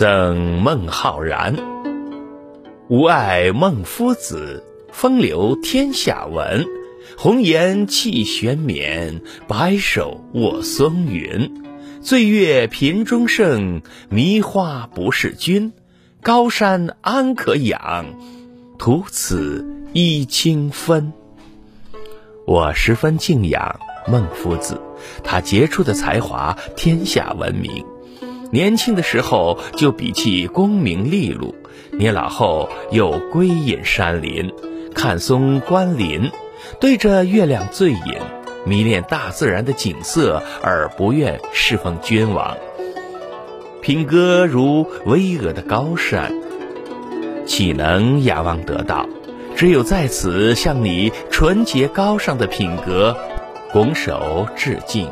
赠孟浩然。吾爱孟夫子，风流天下闻。红颜弃玄冕，白首卧松云。醉月频中圣，迷花不是君。高山安可仰，徒此揖清芬。我十分敬仰孟夫子，他杰出的才华天下闻名。年轻的时候就笔气功名利禄，年老后又归隐山林，看松观林，对着月亮醉饮，迷恋大自然的景色而不愿侍奉君王。品格如巍峨的高山，岂能仰望得到？只有在此向你纯洁高尚的品格拱手致敬。